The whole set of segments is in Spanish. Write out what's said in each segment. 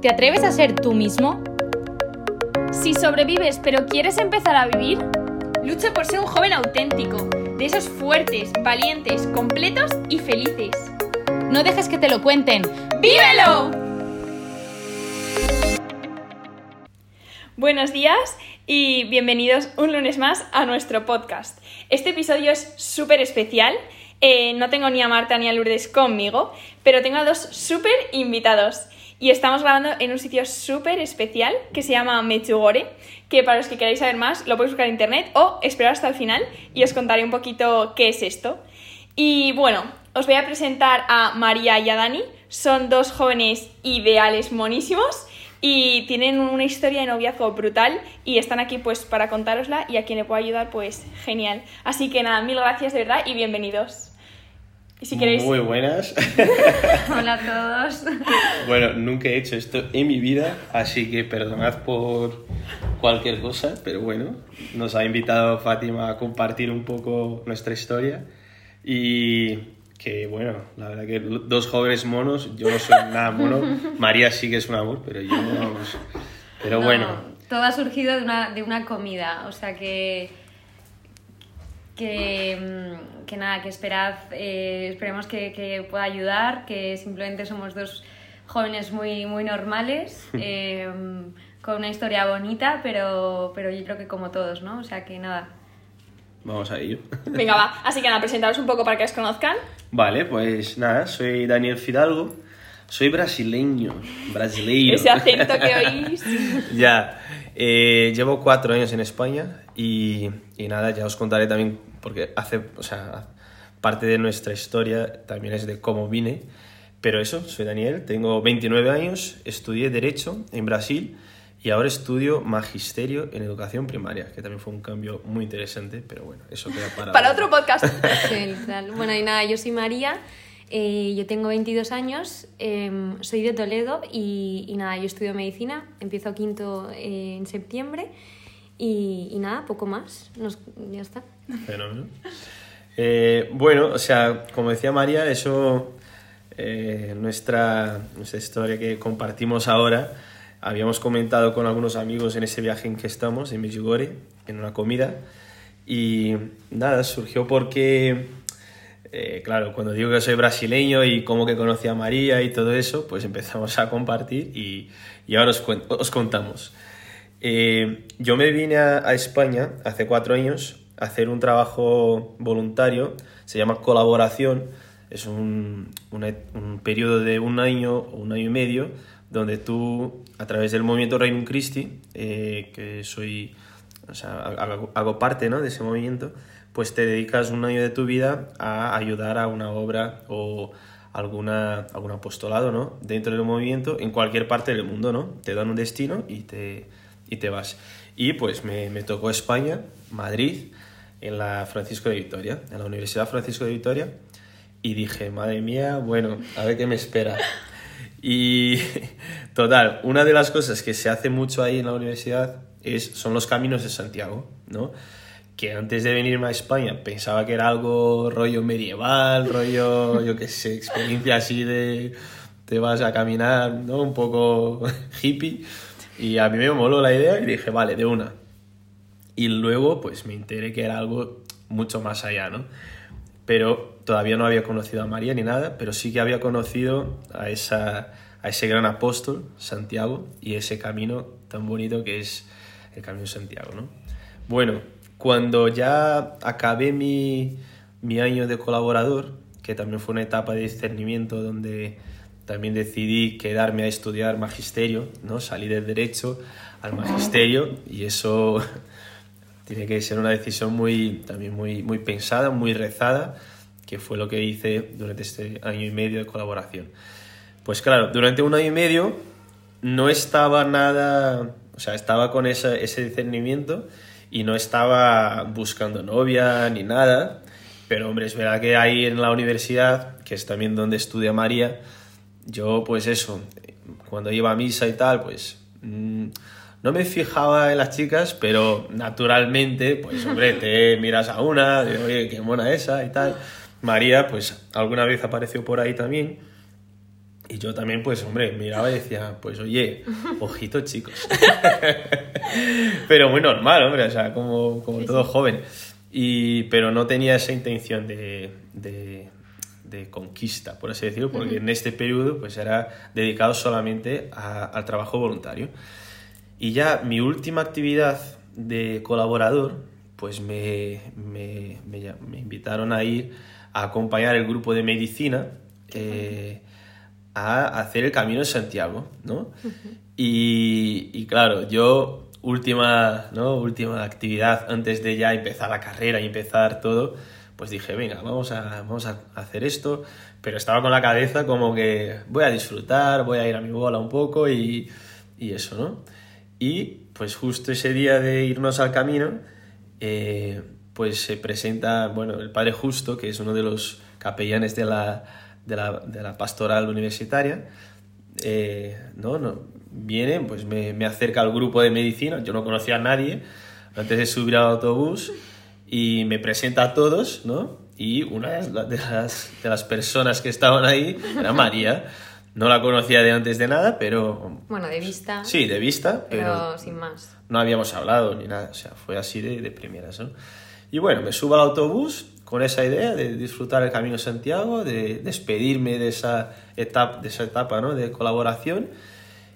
¿Te atreves a ser tú mismo? Si sobrevives pero quieres empezar a vivir, lucha por ser un joven auténtico, de esos fuertes, valientes, completos y felices. No dejes que te lo cuenten. ¡Vívelo! Buenos días y bienvenidos un lunes más a nuestro podcast. Este episodio es súper especial. Eh, no tengo ni a Marta ni a Lourdes conmigo, pero tengo a dos súper invitados. Y estamos grabando en un sitio súper especial que se llama Mechugore, que para los que queráis saber más lo podéis buscar en internet o esperar hasta el final y os contaré un poquito qué es esto. Y bueno, os voy a presentar a María y a Dani. Son dos jóvenes ideales monísimos y tienen una historia de noviazgo brutal y están aquí pues para contárosla y a quien le pueda ayudar pues genial. Así que nada, mil gracias de verdad y bienvenidos. Y si queréis... Muy buenas. Hola a todos. bueno, nunca he hecho esto en mi vida, así que perdonad por cualquier cosa, pero bueno, nos ha invitado Fátima a compartir un poco nuestra historia y que bueno, la verdad que dos jóvenes monos, yo no soy nada mono, María sí que es un amor, pero yo no, pero bueno. Todo ha surgido de una, de una comida, o sea que que, mm, que nada, que esperad, eh, esperemos que, que, pueda ayudar, que simplemente somos dos jóvenes muy, muy normales, eh, con una historia bonita, pero, pero yo creo que como todos, ¿no? O sea que nada. Vamos a ello. Venga, va. Así que nada, presentaros un poco para que os conozcan. Vale, pues nada, soy Daniel Fidalgo. Soy brasileño, brasileño. Ese acento que oís. ya, eh, llevo cuatro años en España y, y, nada, ya os contaré también porque hace, o sea, parte de nuestra historia también es de cómo vine. Pero eso, soy Daniel, tengo 29 años, estudié Derecho en Brasil y ahora estudio Magisterio en Educación Primaria, que también fue un cambio muy interesante, pero bueno, eso queda para... para otro podcast. Bueno, y nada, yo soy María, eh, yo tengo 22 años, eh, soy de Toledo y, y, nada, yo estudio Medicina, empiezo quinto eh, en septiembre y, y, nada, poco más, Nos, ya está. Fenómeno. Eh, bueno, o sea, como decía María, eso, eh, nuestra, nuestra historia que compartimos ahora, habíamos comentado con algunos amigos en ese viaje en que estamos, en Medjugorje, en una comida, y nada, surgió porque, eh, claro, cuando digo que soy brasileño y como que conocí a María y todo eso, pues empezamos a compartir y, y ahora os, os contamos. Eh, yo me vine a, a España hace cuatro años hacer un trabajo voluntario, se llama colaboración, es un, un, un, periodo de un año o un año y medio donde tú, a través del movimiento Reino Christi, eh, que soy, o sea, hago, hago parte ¿no? de ese movimiento, pues te dedicas un año de tu vida a ayudar a una obra o alguna, algún apostolado ¿no? dentro del movimiento en cualquier parte del mundo, ¿no? Te dan un destino y te, y te vas. Y pues me, me tocó España, Madrid, en la Francisco de Vitoria, en la Universidad Francisco de Vitoria, y dije, madre mía, bueno, a ver qué me espera. Y total, una de las cosas que se hace mucho ahí en la universidad es, son los caminos de Santiago, ¿no? Que antes de venirme a España pensaba que era algo rollo medieval, rollo, yo qué sé, experiencia así de te vas a caminar, ¿no? Un poco hippie. Y a mí me moló la idea y dije, vale, de una. Y luego, pues me enteré que era algo mucho más allá, ¿no? Pero todavía no había conocido a María ni nada, pero sí que había conocido a, esa, a ese gran apóstol, Santiago, y ese camino tan bonito que es el Camino Santiago, ¿no? Bueno, cuando ya acabé mi, mi año de colaborador, que también fue una etapa de discernimiento donde también decidí quedarme a estudiar magisterio, ¿no? Salí del derecho al magisterio y eso tiene que ser una decisión muy, también muy, muy pensada, muy rezada, que fue lo que hice durante este año y medio de colaboración. Pues claro, durante un año y medio no estaba nada, o sea, estaba con ese, ese discernimiento y no estaba buscando novia ni nada, pero hombre, es verdad que ahí en la universidad, que es también donde estudia María, yo pues eso, cuando iba a misa y tal, pues... Mmm, no me fijaba en las chicas, pero naturalmente, pues hombre, te miras a una, de oye, qué mona esa y tal. María, pues alguna vez apareció por ahí también. Y yo también, pues, hombre, miraba y decía, pues, oye, ojito, chicos. pero muy normal, hombre, o sea, como, como todo joven. Y, pero no tenía esa intención de, de, de conquista, por así decirlo, porque en este periodo, pues, era dedicado solamente a- al trabajo voluntario. Y ya mi última actividad de colaborador, pues me, me, me me invitaron a ir a acompañar el grupo de medicina eh, a hacer el Camino de Santiago, ¿no? y, y claro, yo última, ¿no? última actividad antes de ya empezar la carrera y empezar todo, pues dije, venga, vamos a, vamos a hacer esto, pero estaba con la cabeza como que voy a disfrutar, voy a ir a mi bola un poco y, y eso, ¿no? Y pues justo ese día de irnos al camino, eh, pues se presenta, bueno, el padre Justo, que es uno de los capellanes de la, de la, de la pastoral universitaria, eh, ¿no? no, viene, pues me, me acerca al grupo de medicina, yo no conocía a nadie antes de subir al autobús y me presenta a todos, ¿no? Y una de las, de las, personas que estaban ahí era María. No la conocía de antes de nada, pero Bueno, de vista. sí, de vista, Pero pero sin más. no habíamos hablado ni nada, o sea, fue así de, de primeras, ¿no? Y bueno, me subo al autobús con esa idea de disfrutar el Camino Santiago, de despedirme de esa etapa, de esa etapa ¿no? de colaboración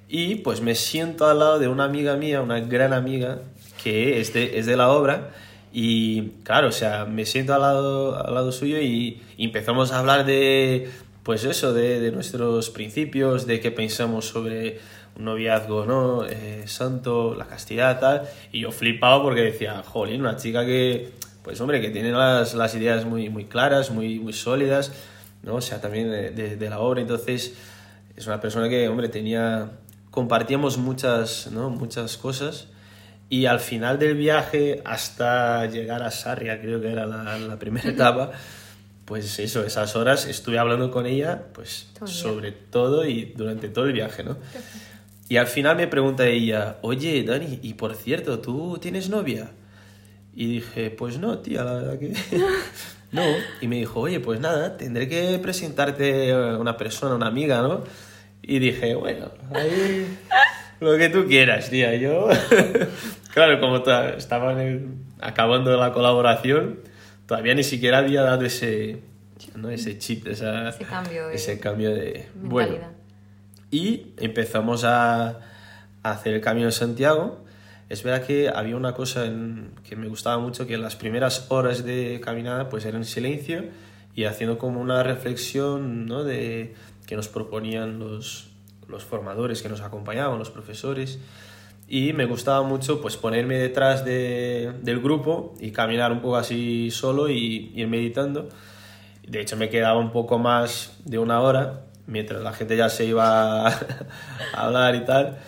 y pues me siento al lado de una amiga mía, una gran amiga que es de, es de la obra y claro, o sea, me siento al lado, al lado suyo y, y empezamos a hablar de, pues eso, de, de nuestros principios, de qué pensamos sobre un noviazgo, ¿no? Eh, santo, la castidad, tal. Y yo flipado porque decía, jolín, una chica que, pues hombre, que tiene las, las ideas muy, muy claras, muy, muy sólidas, ¿no? O sea, también de, de- de la obra. Entonces, es una persona que, hombre, tenía, compartíamos muchas, ¿no? Muchas cosas. Y al final del viaje, hasta llegar a Sarria, creo que era la, la primera etapa, pues eso, esas horas estuve hablando con ella, pues Todo sobre todo y durante todo el viaje, ¿no? Y al final me pregunta ella, oye, Dani, y por cierto, ¿tú tienes novia? Y dije, pues no, tía, la verdad que no. Y me dijo, oye, pues nada, tendré que presentarte a una persona, una amiga, ¿no? Y dije, bueno, ahí lo que tú quieras, tía. Yo, claro, como ta- estaba en el- acabando la colaboración, todavía ni siquiera había dado ese, ¿no? ese chip, esa, Ese cambio de ese cambio de... Bueno, Mentalidad. y empezamos a, a hacer el Camino de Santiago. Es verdad que había una cosa en- que me gustaba mucho, que las primeras horas de caminada pues eran en silencio y haciendo como una reflexión ¿no? de, que nos proponían los, los formadores que nos acompañaban, los profesores. Y me gustaba mucho pues ponerme detrás de- del grupo y caminar un poco así solo y ir meditando. De hecho, me quedaba un poco más de una hora, mientras la gente ya se iba a hablar y tal.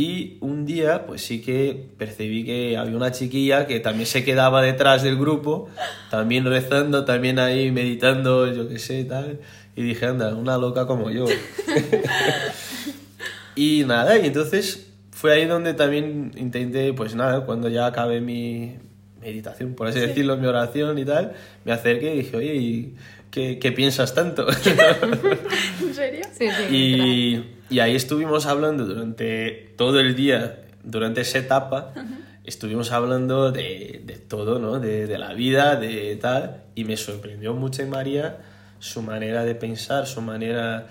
Y un día, pues sí que percibí que había una chiquilla que también se quedaba detrás del grupo, también rezando, también ahí meditando, yo qué sé, tal. Y dije, anda, una loca como yo. y nada, y entonces fue ahí donde también intenté, pues nada, cuando ya acabé mi meditación, por así decirlo, mi oración y tal, me acerqué y dije, oye, ¿y qué, qué piensas tanto? ¿En serio? Sí, sí. y, y ahí estuvimos hablando durante todo el día, durante esa etapa, estuvimos hablando de, de todo, ¿no? De, de la vida, de tal, y me sorprendió mucho en María su manera de pensar, su manera,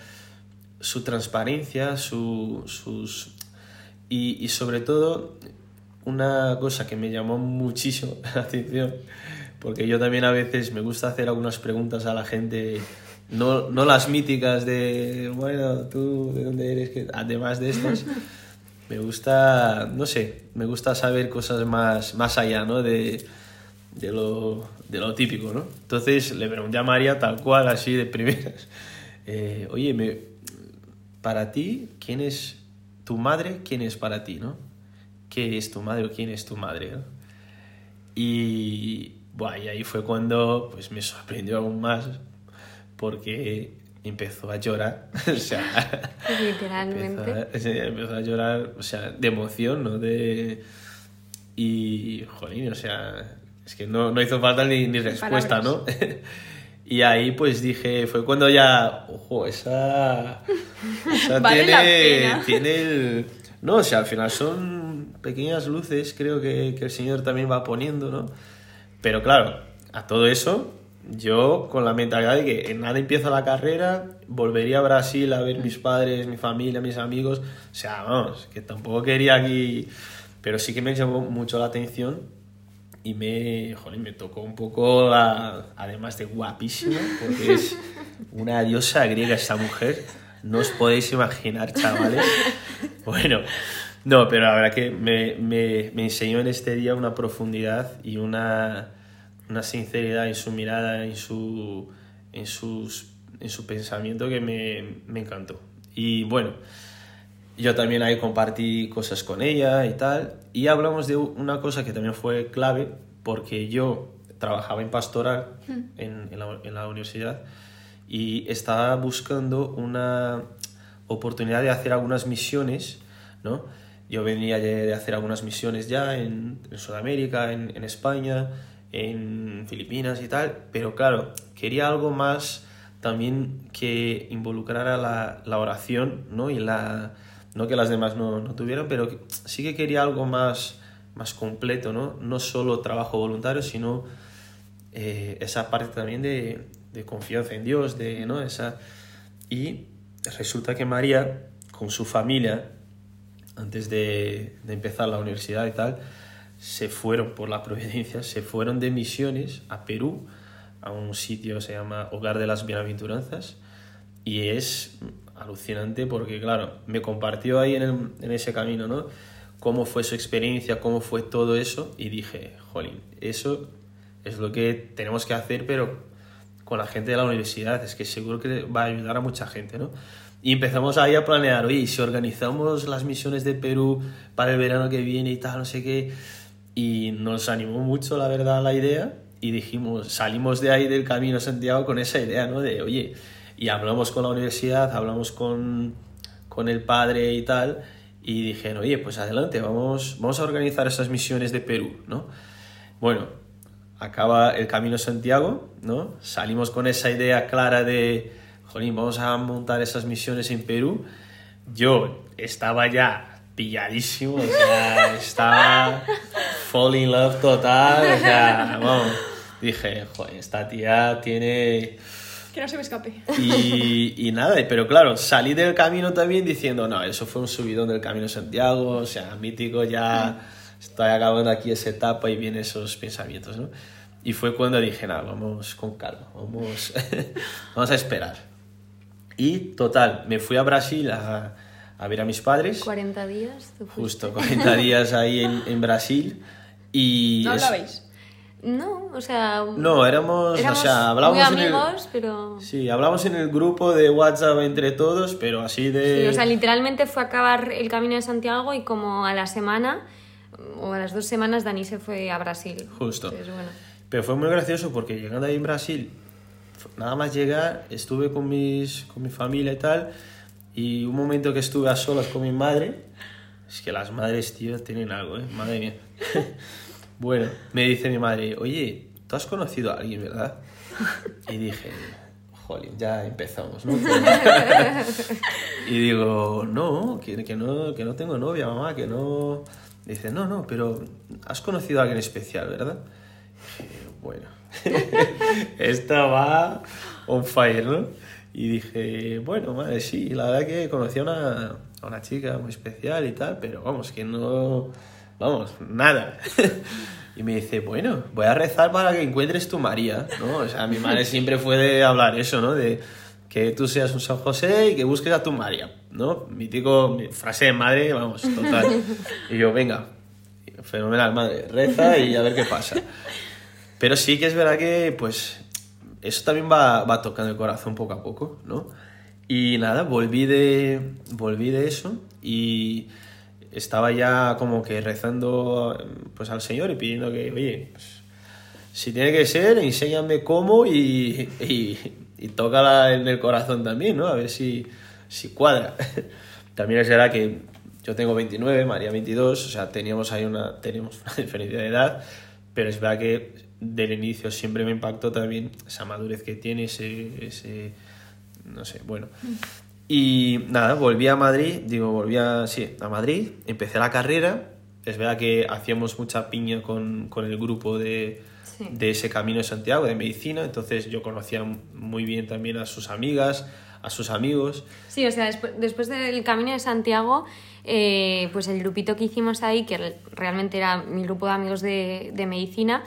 su transparencia, su, sus... Y, y sobre todo, una cosa que me llamó muchísimo la atención, porque yo también a veces me gusta hacer algunas preguntas a la gente, no, no las míticas de, bueno, tú de dónde eres, que además de estas, me gusta, no sé, me gusta saber cosas más, más allá, ¿no? De, de, lo, de lo típico, ¿no? Entonces le pregunté a María tal cual, así de primeras, eh, oye, me, para ti, ¿quién es tu madre? ¿Quién es para ti, no? ¿Qué es tu madre o quién es tu madre? ¿no? Y, buah, y ahí fue cuando pues, me sorprendió aún más porque empezó a llorar. o sea, Literalmente. empezó a, empezó a llorar, o sea, de emoción, ¿no? De... Y, jolín, o sea, es que no, no hizo falta ni, ni respuesta, ¿no? Y ahí pues dije, fue cuando ya, ojo, esa, esa Vale la tiene, pena. tiene el... No, o sea, al final son pequeñas luces, creo que, que el Señor también va poniendo, ¿no? Pero claro, a todo eso, yo con la mentalidad de que en nada empiezo la carrera, volvería a Brasil a ver mis padres, mi familia, mis amigos, o sea, vamos, que tampoco quería aquí, pero sí que me llamó mucho la atención y me, joder, me tocó un poco, a- además de guapísima, porque es una diosa griega esta mujer, no os podéis imaginar, chavales. Bueno, no, pero la verdad que me, me, me enseñó en este día una profundidad y una, una sinceridad en su mirada, en su, en sus, en su pensamiento que me, me encantó. Y bueno, yo también ahí compartí cosas con ella y tal. Y hablamos de una cosa que también fue clave, porque yo trabajaba en pastoral en, en la, en la universidad y estaba buscando una oportunidad de hacer algunas misiones, ¿no? Yo venía de, hacer algunas misiones ya en, Sudamérica, en, España, en Filipinas y tal, pero claro, quería algo más también que involucrara la, la oración, ¿no? Y la, no que las demás no, no tuvieran, pero sí que quería algo más, más completo, ¿no? No solo trabajo voluntario, sino eh, esa parte también de, de confianza en Dios, de, ¿no? Esa... Y resulta que María, con su familia, antes de, de empezar la universidad y tal, se fueron por la providencia, se fueron de misiones a Perú, a un sitio que se llama Hogar de las Bienaventuranzas, y es alucinante porque, claro, me compartió ahí en, el- en ese camino, ¿no? Cómo fue su experiencia, cómo fue todo eso, y dije, jolín, eso es lo que tenemos que hacer, pero con la gente de la universidad, es que seguro que va a ayudar a mucha gente, ¿no? Y empezamos ahí a planear, oye, ¿y si organizamos las misiones de Perú para el verano que viene y tal, no sé qué, y nos animó mucho, la verdad, la idea, y dijimos, salimos de ahí del Camino Santiago con esa idea, ¿no? De, oye, y hablamos con la universidad, hablamos con, con el padre y tal, y dijeron, oye, pues adelante, vamos, vamos a organizar esas misiones de Perú, ¿no? Bueno, acaba el Camino Santiago, ¿no? Salimos con esa idea clara de, jolín, vamos a montar esas misiones en Perú. Yo estaba ya pilladísimo, o sea, estaba fall in love total, o sea, vamos, dije, joder, esta tía tiene... Que no se me escape. Y, y nada, pero claro, salí del camino también diciendo, no, eso fue un subidón del Camino Santiago, o sea, mítico, ya estoy acabando aquí esa etapa y vienen esos pensamientos, ¿no? Y fue cuando dije, nada, vamos con calma, vamos, vamos a esperar. Y total, me fui a Brasil a, a ver a mis padres, 40 días. ¿tú justo 40 días ahí en, en Brasil. Y ¿No es- hablabais? No, o sea. No, éramos, éramos o sea, hablábamos muy en el- amigos, pero. Sí, hablamos en el grupo de WhatsApp entre todos, pero así de... Sí, o sea, literalmente fue a acabar el camino de Santiago y como a la semana o a las dos semanas Dani se fue a Brasil. Justo. Entonces, bueno. Pero fue muy gracioso porque llegando ahí en Brasil, nada más llegar, estuve con, mis, con mi familia y tal, y un momento que estuve a solas con mi madre, es que las madres, tío, tienen algo, ¿eh? Madre mía. bueno, me dice mi madre, oye, tú has conocido a alguien, ¿verdad? Y dije, jolín, ya empezamos, ¿no? y digo, no que, que no, que no tengo novia, mamá, que no... Dice, no, no, pero has conocido a alguien especial, ¿verdad? Dije, bueno, esta va on fire, ¿no? Y dije, bueno, madre, sí, la verdad que conocí a una, a una chica muy especial y tal, pero vamos, que no, vamos, nada. Y me dice, bueno, voy a rezar para que encuentres tu María, ¿no? O sea, mi madre siempre fue de hablar eso, ¿no? De que tú seas un San José y que busques a tu María, ¿no? Mítico, mi frase de madre, vamos, total. Y yo, venga, fenomenal, madre, reza y a ver qué pasa. Pero sí que es verdad que, pues, eso también va, va tocando el corazón poco a poco, ¿no? Y nada, volví de, volví de eso y estaba ya como que rezando pues al Señor y pidiendo que, oye, pues, si tiene que ser, enséñame cómo y, y, y tócala en el corazón también, ¿no? A ver si, si cuadra. También es verdad que yo tengo 29, María 22, o sea, teníamos ahí una, teníamos una diferencia de edad, pero es verdad que del inicio siempre me impactó también esa madurez que tiene, ese, ese no sé, bueno. Y nada, volví a Madrid, digo, volví a, sí, a Madrid, empecé la carrera, es verdad que hacíamos mucha piña con, con el grupo de, Sí. de ese camino de Santiago, de medicina, entonces yo conocía muy bien también a sus amigas, a sus amigos. Sí, o sea, despu- después del Camino de Santiago, eh, pues el grupito que hicimos ahí, que re- realmente era mi grupo de amigos de, de medicina,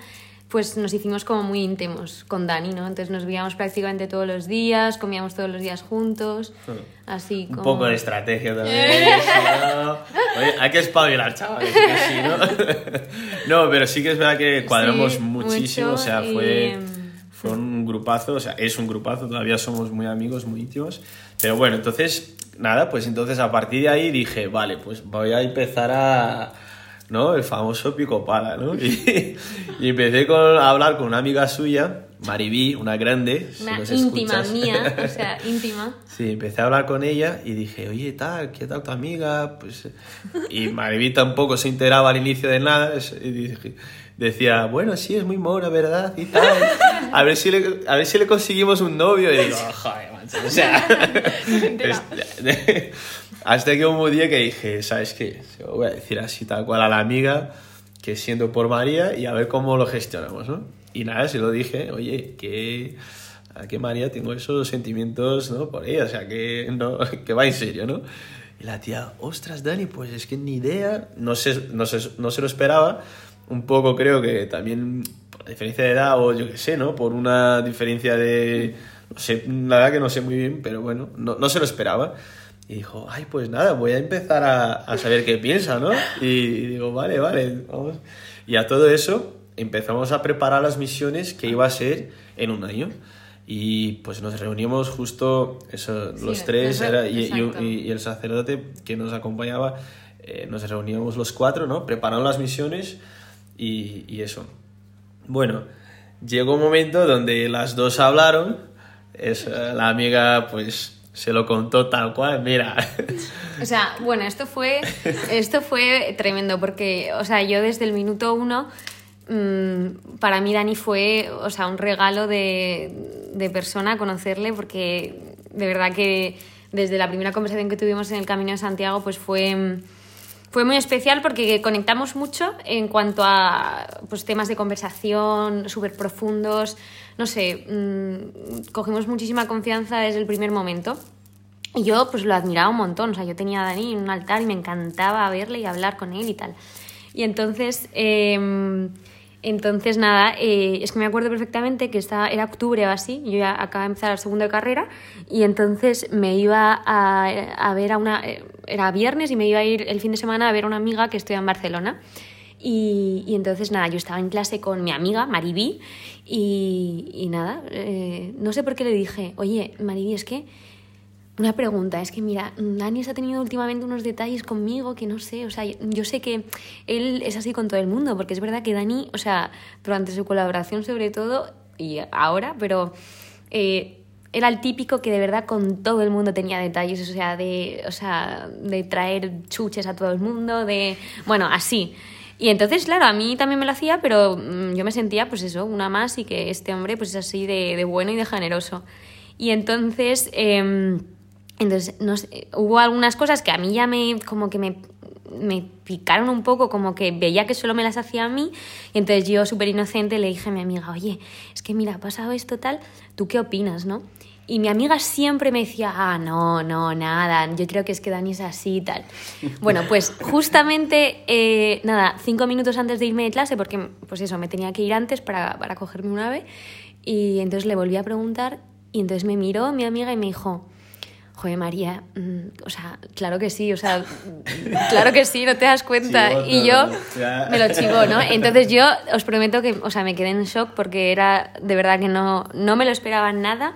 pues nos hicimos como muy íntimos con Dani, ¿no? Entonces nos veíamos prácticamente todos los días, comíamos todos los días juntos, así Un como... poco de estrategia también. Oye, hay que espabilar, chavales. sí, ¿no? no, pero sí que es verdad que cuadramos Sí, muchísimo. o sea, y, fue, em, fue un grupazo. O sea, es un grupazo. Todavía somos muy amigos, muy íntimos. Pero bueno, entonces, nada, pues entonces a partir de ahí dije, vale, pues voy a empezar a. ¿no? El famoso pico pala, ¿no? Y, y empecé con, a hablar con una amiga suya, Maribí, una grande. si Una nos íntima escuchas. mía, o sea, íntima. Sí, empecé a hablar con ella y dije, oye, tal, ¿qué tal tu amiga? Pues, y Mariví tampoco se enteraba al inicio de nada. es- y dije- decía, bueno, sí, es muy mona, ¿verdad? Y tal. A ver si le, a ver si le conseguimos un novio. Y digo, joder, o sea... es- hasta que hubo un día que dije, ¿sabes qué? Se lo voy a decir así tal cual a la amiga que siento por María y a ver cómo lo gestionamos, ¿no? Y nada, se lo dije, oye, que a que María tengo esos sentimientos, ¿no? Por ella, o sea, que, no, que va en serio, ¿no? Y la tía, ostras, Dani, pues es que ni idea, no se, no se, no se lo esperaba, un poco creo que también por diferencia de edad o yo qué sé, ¿no? Por una diferencia de, no sé, la verdad que no sé muy bien, pero bueno, no, no se lo esperaba. Y dijo, ay, pues nada, voy a empezar a, a saber qué piensa, ¿no? Y, y digo, vale, vale, vamos. Y a todo eso empezamos a preparar las misiones que iba a ser en un año. Y pues nos reunimos justo eso, Sí, los tres era, y, el sacerdote que nos acompañaba, eh, nos reuníamos los cuatro, ¿no? Preparando las misiones y, y eso. Bueno, llegó un momento donde las dos hablaron, es, eh, la amiga pues se lo contó tal cual, mira, O sea, bueno, esto fue, esto fue tremendo porque, o sea, yo desde el minuto uno, mm, para mí Dani fue, o sea, un regalo de, de persona conocerle porque de verdad que desde la primera conversación que tuvimos en el Camino de Santiago, pues fue... fue muy especial porque conectamos mucho en cuanto a pues, temas de conversación súper profundos. No sé, mm, cogimos muchísima confianza desde el primer momento. Y yo pues lo admiraba un montón. O sea, yo tenía a Dani en un altar y me encantaba verle y hablar con él y tal. Y entonces, eh, entonces nada, eh, es que me acuerdo perfectamente que estaba, era octubre o así, yo ya acababa de empezar el segundo de carrera y entonces me iba a, a ver a una, eh, era viernes y me iba a ir el fin de semana a ver a una amiga que estudia en Barcelona. Y, y entonces nada, yo estaba en clase con mi amiga Maribí y, nada, eh, no sé por qué le dije, oye Maribí, es que una pregunta, es que mira, Dani ha tenido últimamente unos detalles conmigo que no sé, o sea, yo sé que él es así con todo el mundo, porque es verdad que Dani, o sea, durante su colaboración sobre todo, y ahora, pero eh, era el típico que de verdad con todo el mundo tenía detalles, o sea, de, o sea, de traer chuches a todo el mundo, de, bueno, así. Y entonces, claro, a mí también me lo hacía, pero mm, yo me sentía, pues eso, una más y que este hombre, pues es así de, bueno y de generoso. Y entonces, em, entonces no hubo algunas cosas que a mí ya me, como que me, me picaron un poco, como que veía que solo me las hacía a mí. Y entonces yo, súper inocente, le dije a mi amiga, oye, es que mira, ha pasado esto tal, ¿tú qué opinas, no? Y mi amiga siempre me decía, ah, no, no, nada, yo creo que es que Dani es así y tal. Bueno, pues justamente, eh, nada, cinco minutos antes de irme de clase, porque pues eso, me tenía que ir antes para, para cogerme un ave, y entonces le volví a preguntar, y entonces me miró mi amiga y me dijo, joder, María, mm, o sea, claro que sí, o sea, claro que sí, no te das cuenta. Chivó y yo me lo chivó, ¿no? Entonces yo os prometo que, o sea, me quedé en shock porque era de verdad que no, no me lo esperaba nada.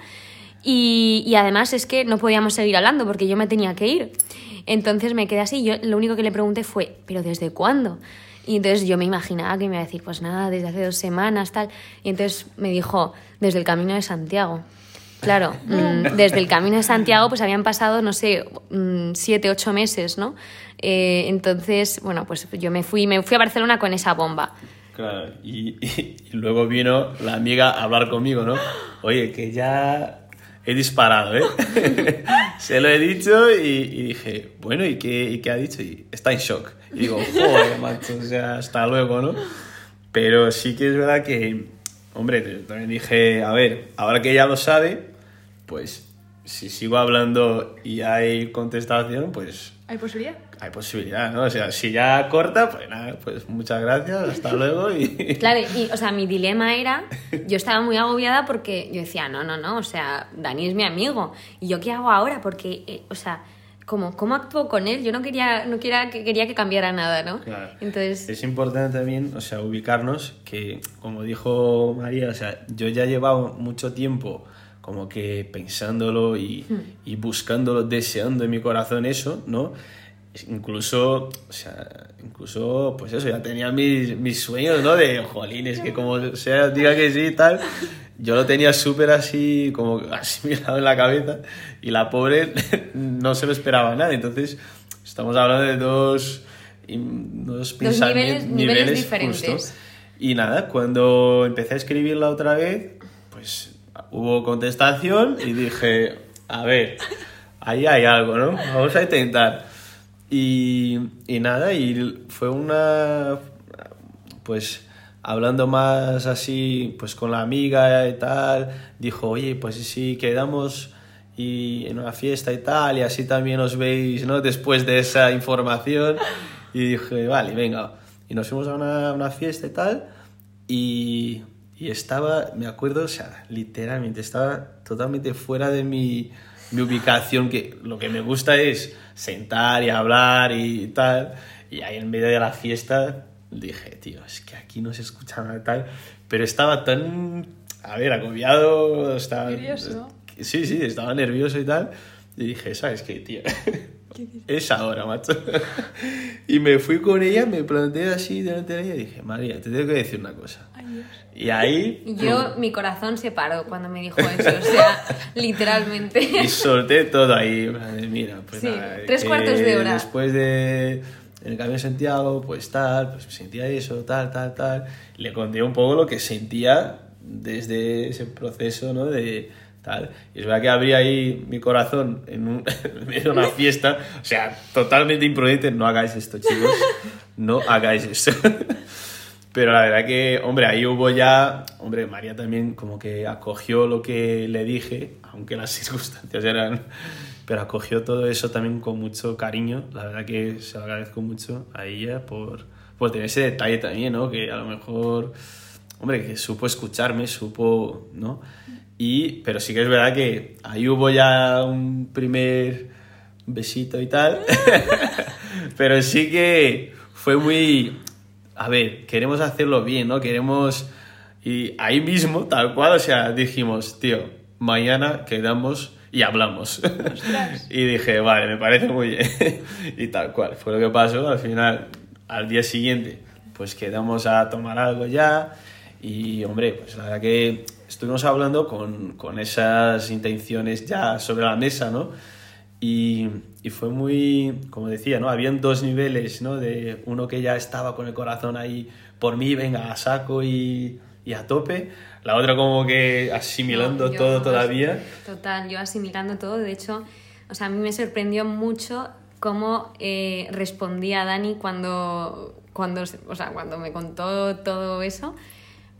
Y, y además es que no podíamos seguir hablando porque yo me tenía que ir. Entonces me quedé así. Yo lo único que le pregunté fue, ¿pero desde cuándo? Y entonces yo me imaginaba que me iba a decir, pues nada, desde hace dos semanas, tal. Y entonces me dijo, desde el camino de Santiago. Claro, mm, desde el camino de Santiago pues habían pasado, no sé, mm, siete, ocho meses, ¿no? Eh, entonces, bueno, pues yo me fui, me fui a Barcelona con esa bomba. Claro, y, y- y luego vino la amiga a hablar conmigo, ¿no? Oye, que ya he disparado, ¿eh? Se lo he dicho y, y dije, bueno, ¿y qué, ¿y qué ha dicho? Y está en shock. Y digo, joder, macho, o sea, hasta luego, ¿no? Pero sí que es verdad que, hombre, también dije, a ver, ahora que ya lo sabe, pues si sigo hablando y hay contestación, pues ¿Hay posibilidad? Hay posibilidad, ¿no? O sea, si ya corta, pues nada, pues muchas gracias, hasta luego y... Claro, y, o sea, mi dilema era, yo estaba muy agobiada porque yo decía, no, no, no, o sea, Dani es mi amigo, y yo qué hago ahora, porque, eh, o sea, ¿cómo, cómo actúo con él? Yo no quería, no quería, que, quería que cambiara nada, ¿no? Claro. Entonces, Es importante también, o sea, ubicarnos que, como dijo María, o sea, yo ya llevaba mucho tiempo como que pensándolo y, y buscándolo, deseando en mi corazón eso, ¿no? Incluso, o sea, incluso, pues eso, ya tenía mis, mis sueños, ¿no? De, jolines, que como sea, diga que sí y tal, yo lo tenía súper así, como asimilado en la cabeza, y la pobre no se lo esperaba nada. Entonces, estamos hablando de dos, dos, pensamientos- niveles- niveles diferentes. Y nada, cuando empecé a escribirla otra vez, pues hubo contestación y dije, a ver, ahí hay algo, ¿no? Vamos a intentar. Y, y nada, y fue una, pues hablando más así, pues con la amiga y tal, dijo, oye, pues si quedamos y en una fiesta y tal, y así también os veis, ¿no? Después de esa información. Y dije, vale, venga. Y nos fuimos a una, una fiesta y tal, y, y estaba, me acuerdo, o sea, literalmente, estaba totalmente fuera de mi, mi ubicación, que lo que me gusta es sentar y hablar y tal. Y ahí en medio de la fiesta dije, tío, es que aquí no se escucha nada tal. Pero estaba tan, a ver, agobiado, estaba... Nervioso. Sí, sí, estaba nervioso y tal. Y dije, ¿sabes qué, tío? Es ahora, macho. Y me fui con ella, me planteé así delante de ella y dije, María, te tengo que decir una cosa. Y ahí... yo, mi corazón se paró cuando me dijo eso, o sea, literalmente. Y solté todo ahí. Mira, pues Sí, nada, tres que cuartos de hora. Después de en el camino de Santiago, pues tal, pues sentía eso, tal, tal, tal. Le conté un poco lo que sentía desde ese proceso, ¿no? De tal. Y es verdad que abrí ahí mi corazón en, un, en una fiesta. O sea, totalmente imprudente. No hagáis esto, chicos. No hagáis esto. Pero la verdad que, hombre, ahí hubo ya, hombre, María también como que acogió lo que le dije, aunque las circunstancias eran, pero acogió todo eso también con mucho cariño. La verdad que se lo agradezco mucho a ella por, por tener ese detalle también, ¿no? Que a lo mejor, hombre, que supo escucharme, supo, ¿no? Y, pero sí que es verdad que ahí hubo ya un primer besito y tal, pero sí que fue muy, a ver, queremos hacerlo bien, ¿no? Queremos... Y ahí mismo, tal cual, o sea, dijimos, tío, mañana quedamos y hablamos. y dije, vale, me parece muy bien. y tal cual, fue lo que pasó. Al final, al día siguiente, pues quedamos a tomar algo ya. Y, hombre, pues la verdad que estuvimos hablando con, con esas intenciones ya sobre la mesa, ¿no? Y, y fue muy, como decía, ¿no? Habían dos niveles, ¿no? De uno que ya estaba con el corazón ahí por mí, venga, a saco y, y a tope. La otra como que asimilando No, todo todavía. Total, yo asimilando todo. De hecho, o sea, a mí me sorprendió mucho cómo eh, respondía Dani cuando, cuando, o sea, cuando me contó todo eso.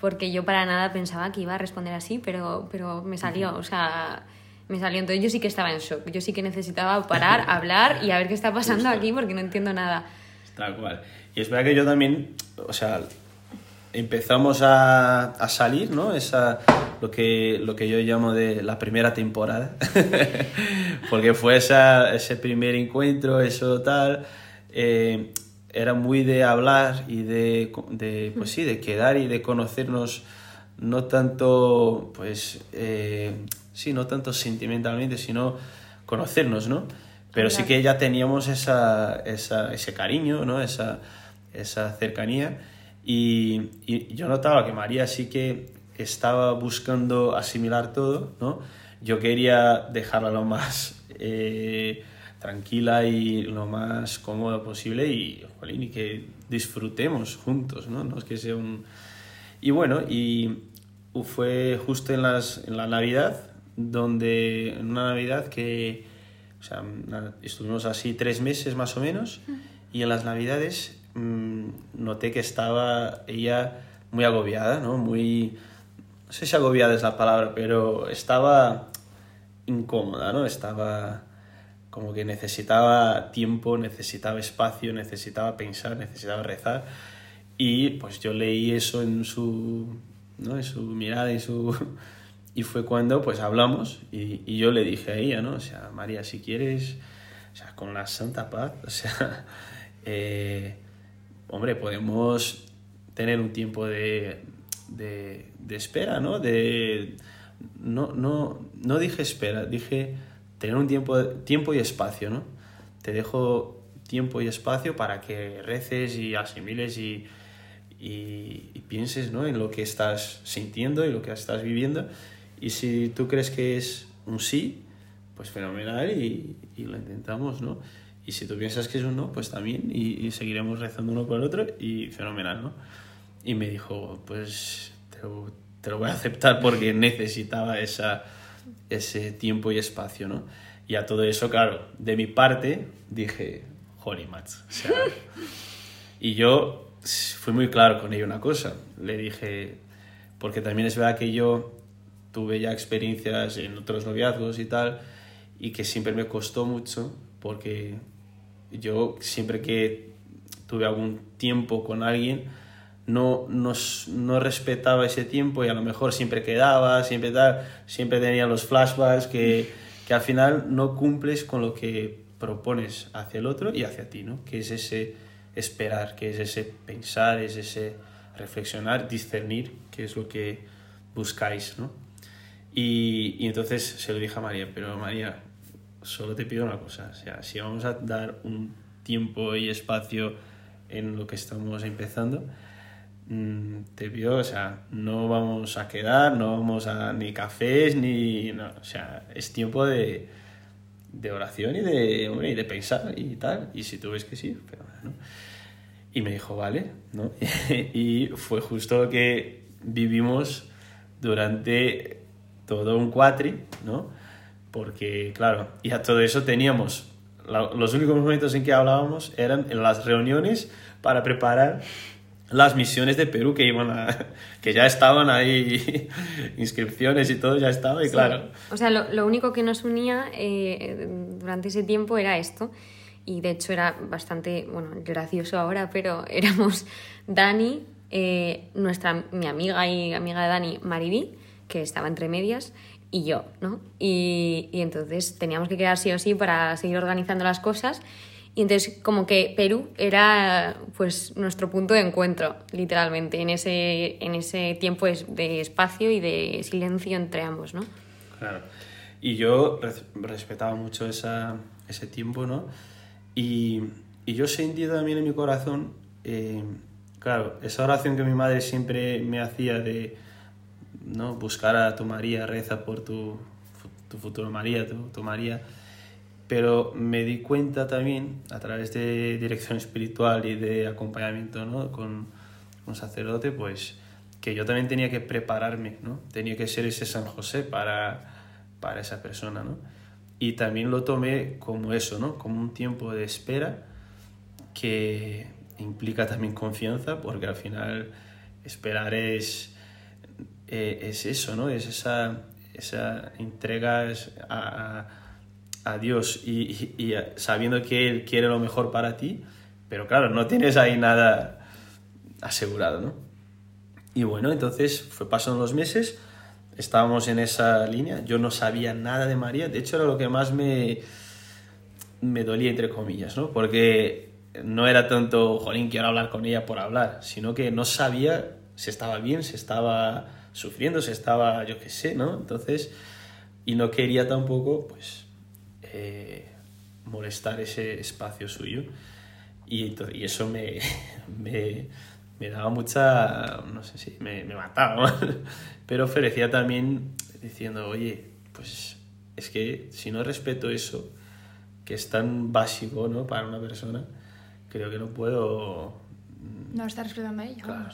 Porque yo para nada pensaba que iba a responder así, pero, pero me salió, o sea, me salió. Entonces yo sí que estaba en shock. Yo sí que necesitaba parar, hablar y a ver qué está pasando Justo. aquí porque no entiendo nada. Tal cual. Y es verdad que yo también, o sea, empezamos a, a salir, ¿no? Esa, lo, que, lo que yo llamo de la primera temporada. Porque fue esa, ese primer encuentro, eso tal. eh, era muy de hablar y de, de, pues sí, de quedar y de conocernos no tanto, pues, eh, sí, no tanto sentimentalmente, sino conocernos, ¿no? Pero sí que ya teníamos esa, esa, ese cariño, ¿no? Esa, esa cercanía. Y, y yo notaba que María sí que estaba buscando asimilar todo, ¿no? Yo quería dejarla lo más eh, tranquila y lo más cómodo posible y, jolín, y que disfrutemos juntos, ¿no? No es que sea un... Y bueno, y fue justo en, las, en la Navidad, donde en una Navidad que o sea, estuvimos así tres meses más o menos y en las Navidades mmm, noté que estaba ella muy agobiada, ¿no? Muy... No sé si agobiada es la palabra, pero estaba incómoda, ¿no? Estaba como que necesitaba tiempo, necesitaba espacio, necesitaba pensar, necesitaba rezar. Y pues yo leí eso en su, ¿no? en su mirada y su... Y fue cuando pues hablamos y, y, yo le dije a ella, ¿no? O sea, María, si quieres, o sea, con la santa paz, o sea, eh, hombre, podemos tener un tiempo de, de, de espera, ¿no? De, no, no, no dije espera, dije tener un tiempo, tiempo y espacio, ¿no? Te dejo tiempo y espacio para que reces y asimiles y, y, y, pienses ¿no? en lo que estás sintiendo y lo que estás viviendo. Y si tú crees que es un sí, pues fenomenal y, y lo intentamos, ¿no? Y si tú piensas que es un no, pues también y, y seguiremos rezando uno por el otro y fenomenal, ¿no? Y me dijo, pues te lo, te lo voy a aceptar porque necesitaba esa, ese tiempo y espacio, ¿no? Y a todo eso, claro, de mi parte dije, holy match. O sea, y yo fui muy claro con ella una cosa. Le dije, porque también es verdad que yo tuve ya experiencias en otros noviazgos y tal, y que siempre me costó mucho, porque yo siempre que tuve algún tiempo con alguien, no, no, no, respetaba ese tiempo y a lo mejor siempre quedaba, siempre tal, siempre tenía los flashbacks que, que al final no cumples con lo que propones hacia el otro y hacia ti, ¿no? Que es ese esperar, que es ese pensar, es ese reflexionar, discernir, que es lo que buscáis, ¿no? Y, y, entonces se lo dije a María, pero María, solo te pido una cosa, o sea, si vamos a dar un tiempo y espacio en lo que estamos empezando, te pido, o sea, no vamos a quedar, no vamos a ni cafés, ni, no, o sea, es tiempo de, de oración y de, y de pensar y tal, y si tú ves que sí, pero. Y me dijo, vale, ¿no? y fue justo que vivimos durante todo un cuatri, ¿no? Porque, claro, y a todo eso teníamos, los únicos momentos en que hablábamos eran en las reuniones para preparar las misiones de Perú que iban a, que ya estaban ahí, inscripciones y todo ya estaba, y sí. claro. O sea, lo, lo, único que nos unía eh, durante ese tiempo era esto, y de hecho era bastante, bueno, gracioso ahora, pero éramos Dani, eh, nuestra, mi amiga y amiga de Dani, Mariví, que estaba entre medias, y yo, ¿no? Y, y entonces teníamos que quedar sí o sí para seguir organizando las cosas. Y entonces como que Perú era pues nuestro punto de encuentro, literalmente, en ese, en ese tiempo de espacio y de silencio entre ambos, ¿no? Claro. Y yo respetaba mucho esa, ese tiempo, ¿no? Y, y yo sentí también en mi corazón, eh, claro, esa oración que mi madre siempre me hacía de ¿no? buscar a tu María, reza por tu, tu futuro María, tu, tu María. Pero me di cuenta también, a través de dirección espiritual y de acompañamiento ¿no? con un sacerdote, pues que yo también tenía que prepararme, ¿no? tenía que ser ese San José para, para esa persona. ¿no? Y también lo tomé como eso, ¿no? como un tiempo de espera que implica también confianza, porque al final esperar es eh, es eso, ¿no? Es esa, esa entrega a, a Dios y, sabiendo que Él quiere lo mejor para ti, pero claro, no tienes ahí nada asegurado, ¿no? Y bueno, entonces fue pasando los meses, estábamos en esa línea, yo no sabía nada de María, de hecho era lo que más me, me dolía, entre comillas, ¿no? Porque no era tanto, jolín, quiero hablar con ella por hablar, sino que no sabía si estaba bien, si estaba sufriendo, se estaba, yo qué sé, ¿no? Entonces, y no quería tampoco, pues, eh, molestar ese espacio suyo. Y, y eso me, me, me, daba mucha, no sé si me, me mataba, pero ofrecía también diciendo, oye, pues es que si no respeto eso, que es tan básico ¿no? para una persona, creo que no puedo... No estar respetando a ello. Claro.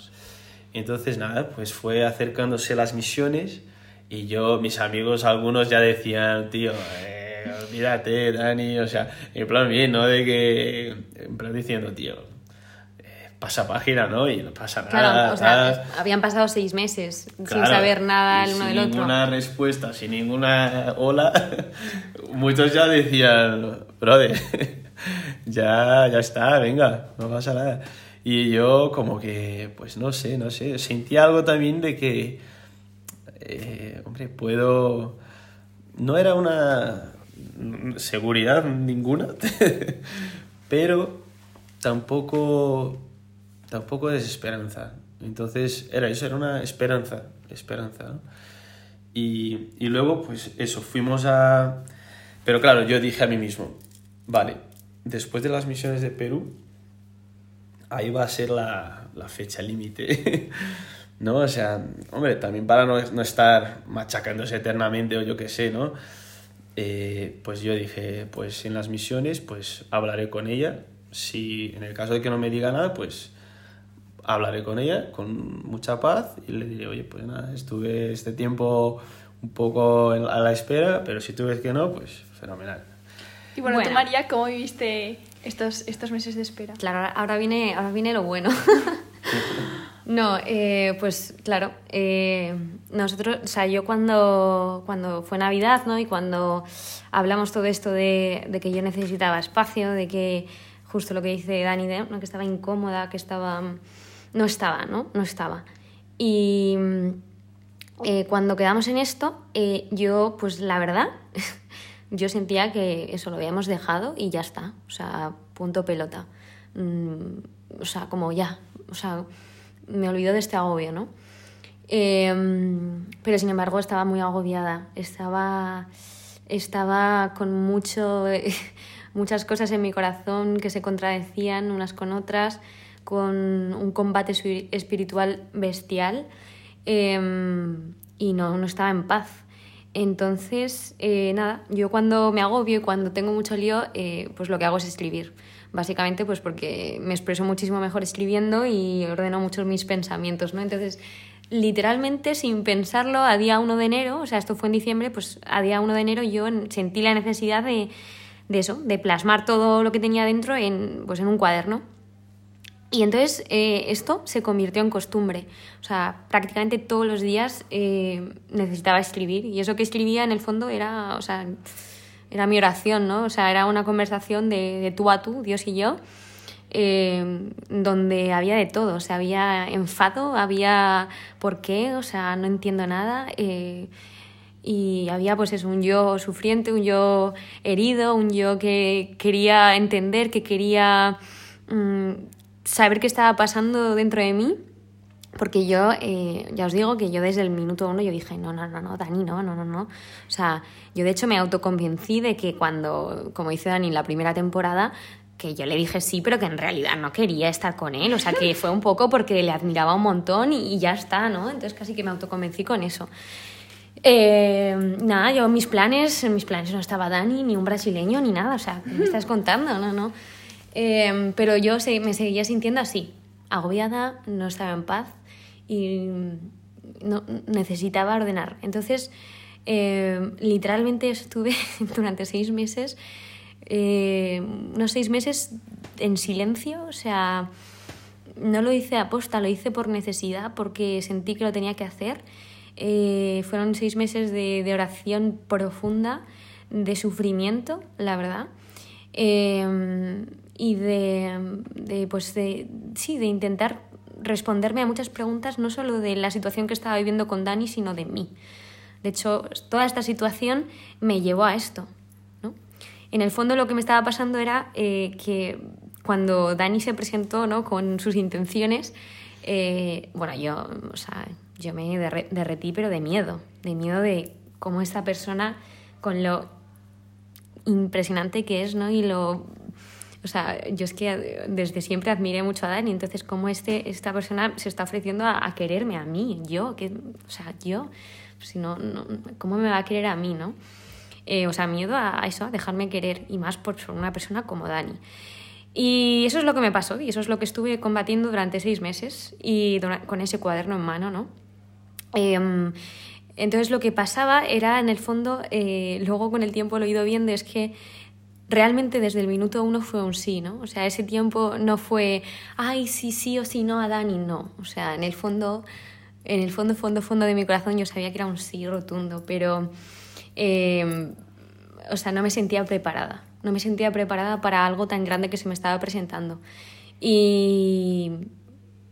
Entonces, nada, pues fue acercándose las misiones y yo, mis amigos, algunos ya decían, tío, eh, olvídate, Dani, o sea, en plan bien, ¿no? De que, en plan diciendo, tío, eh, pasa página, ¿no? Y no pasa nada. Claro, o sea, tal. habían pasado seis meses sin saber nada el uno sin del otro. ninguna respuesta, sin ninguna hola, muchos ya decían, brother, ya, ya está, venga, no pasa nada. Y yo como que, pues no sé, no sé, sentía algo también de que, eh, hombre, puedo... No era una seguridad ninguna, pero tampoco, tampoco desesperanza. Entonces era eso, era una esperanza, esperanza. Y, y luego, pues eso, fuimos a... Pero claro, yo dije a mí mismo, vale, después de las misiones de Perú, ahí va a ser la, la fecha límite. ¿No? O sea, hombre, también para no, no estar machacándose eternamente o yo qué sé, ¿no? Eh, pues yo dije, pues en las misiones, pues hablaré con ella. Si en el caso de que no me diga nada, pues hablaré con ella con mucha paz y le diré, oye, pues nada, estuve este tiempo un poco a la espera, pero si tú ves que no, pues fenomenal. Y bueno, tú, Bueno. María, ¿cómo viviste estos, estos meses de espera? Claro, ahora- ahora viene, ahora viene lo bueno. no, eh, pues claro, eh, nosotros, o sea, yo cuando, cuando fue Navidad, ¿no? Y cuando hablamos todo esto de, que yo necesitaba espacio, de que justo lo que dice Dani, de, ¿no? que estaba incómoda, que estaba... No estaba, ¿no? No estaba. Y eh, cuando quedamos en esto, eh, yo, pues la verdad, yo sentía que eso lo habíamos dejado y ya está. O sea, punto pelota. Mm, o sea, como ya. O sea, me olvido de este agobio, ¿no? Eh, pero sin embargo estaba muy agobiada. Estaba, estaba con mucho, muchas cosas en mi corazón que se contradecían unas con otras, con un combate espi- espiritual bestial eh, y no, no estaba en paz. Entonces, eh, nada, yo cuando me agobio y cuando tengo mucho lío, eh, pues lo que hago es escribir. Básicamente, pues porque me expreso muchísimo mejor escribiendo y ordeno mucho mis pensamientos, ¿no? Entonces, literalmente, sin pensarlo, a día 1 de enero, o sea, esto fue en diciembre, pues a día 1 de enero yo en- sentí la necesidad de, de eso, de plasmar todo lo que tenía dentro en, pues en un cuaderno. Y entonces eh, esto se convirtió en costumbre. O sea, prácticamente todos los días eh, necesitaba escribir. Y eso que escribía en el fondo era, o sea, era mi oración, ¿no? O sea, era una conversación de, tú a tú, Dios y yo, eh, donde había de todo. O sea, había enfado, había por qué, o sea, no entiendo nada. eh, y había pues eso, un yo sufriente, un yo herido, un yo que quería entender, que quería mm, saber qué estaba pasando dentro de mí. Porque yo, eh, ya os digo que yo desde el minuto uno yo dije, no, no, no, no, Dani, no, no, no, no. O sea, yo de hecho me autoconvencí de que cuando, como dice Dani en la primera temporada, que yo le dije sí, pero que en realidad no quería estar con él. O sea, que fue un poco porque le admiraba un montón y, ya está, ¿no? Entonces casi que me autoconvencí con eso. Eh, nada, yo mis planes, en mis planes no estaba Dani, ni un brasileño, ni nada. O sea, ¿qué me estás contando? No, no. Eh, pero yo se- me seguía sintiendo así, agobiada, no estaba en paz y no, necesitaba ordenar. Entonces, eh, literalmente estuve durante seis meses, eh, unos seis meses en silencio, o sea, no lo hice aposta, lo hice por necesidad, porque sentí que lo tenía que hacer. Eh, fueron seis meses de, oración profunda, de sufrimiento, la verdad. Eh, y de, de, pues de, sí, de intentar responderme a muchas preguntas, no solo de la situación que estaba viviendo con Dani, sino de mí. De hecho, toda esta situación me llevó a esto. ¿no? En el fondo lo que me estaba pasando era eh, que cuando Dani se presentó ¿no? con sus intenciones, eh, bueno, yo, o sea, yo me derre- derretí, pero de miedo, de miedo de cómo esta persona, con lo impresionante que es, ¿no? Y lo... O sea, yo es que desde siempre admiré mucho a Dani, entonces cómo este, esta persona se está ofreciendo a, a quererme a mí, yo, que, o sea, yo, si no, no, ¿cómo me va a querer a mí, no? eh, o sea, miedo a, a eso, a dejarme querer, y más por una persona como Dani. Y eso es lo que me pasó y eso es lo que estuve combatiendo durante seis meses y con ese cuaderno en mano, ¿no? Em, entonces lo que pasaba era, en el fondo, eh, luego con el tiempo lo he ido viendo, es que realmente desde el minuto uno fue un sí, ¿no? O sea, ese tiempo no fue, ay, sí, sí o sí, no a Dani, no. O sea, en el fondo, en el fondo, fondo, fondo de mi corazón yo sabía que era un sí rotundo, pero, eh, o sea, no me sentía preparada. No me sentía preparada para algo tan grande que se me estaba presentando. Y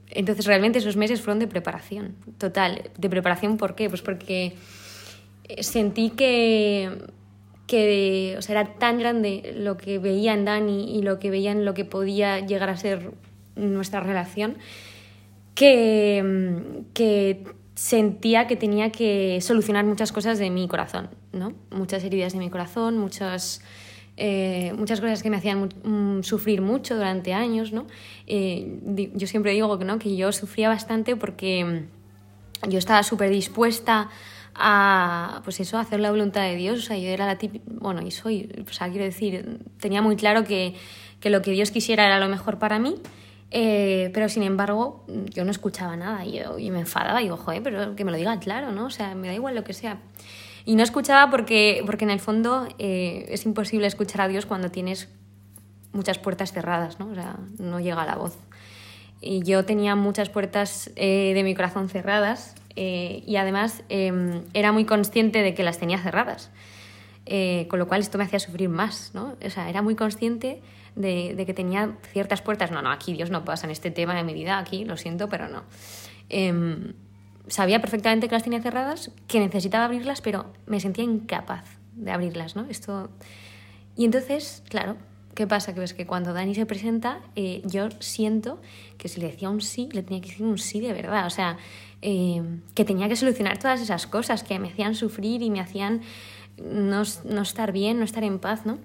entonces realmente esos meses fueron de preparación, total. ¿De preparación por qué? Pues porque sentí que, que o sea, era tan grande lo que veía en Dani y lo que veía en lo que podía llegar a ser nuestra relación que, mm, que sentía que tenía que solucionar muchas cosas de mi corazón, ¿no? Muchas heridas de mi corazón, muchas, eh, muchas cosas que me hacían mu- mm, sufrir mucho durante años, ¿no? Eh, yo siempre digo ¿no? que yo sufría bastante porque mm, yo estaba súper dispuesta a, pues eso, a hacer la voluntad de Dios. O sea, yo era la típica, bueno, y soy, o sea, quiero decir, tenía muy claro que, que lo que Dios quisiera era lo mejor para mí, eh, pero sin embargo, yo no escuchaba nada y, y me enfadaba y digo, joder, pero que me lo diga claro, ¿no? O sea, me da igual lo que sea. Y no escuchaba porque, porque en el fondo eh, es imposible escuchar a Dios cuando tienes muchas puertas cerradas, ¿no? O sea, no llega la voz. Y yo tenía muchas puertas eh, de mi corazón cerradas eh, y además eh, era muy consciente de que las tenía cerradas. Eh, con lo cual esto me hacía sufrir más, ¿no? O sea, era muy consciente de, de que tenía ciertas puertas. No, no, aquí Dios no pasa en este tema de mi vida, aquí lo siento, pero no. Em, sabía perfectamente que las tenía cerradas, que necesitaba abrirlas, pero me sentía incapaz de abrirlas, ¿no? Esto... Y entonces, claro, ¿qué pasa? Que ves que cuando Dani se presenta, eh, yo siento que si le decía un sí, le tenía que decir un sí de verdad. O sea, eh, que tenía que solucionar todas esas cosas que me hacían sufrir y me hacían no, no estar bien, no estar en paz, ¿no?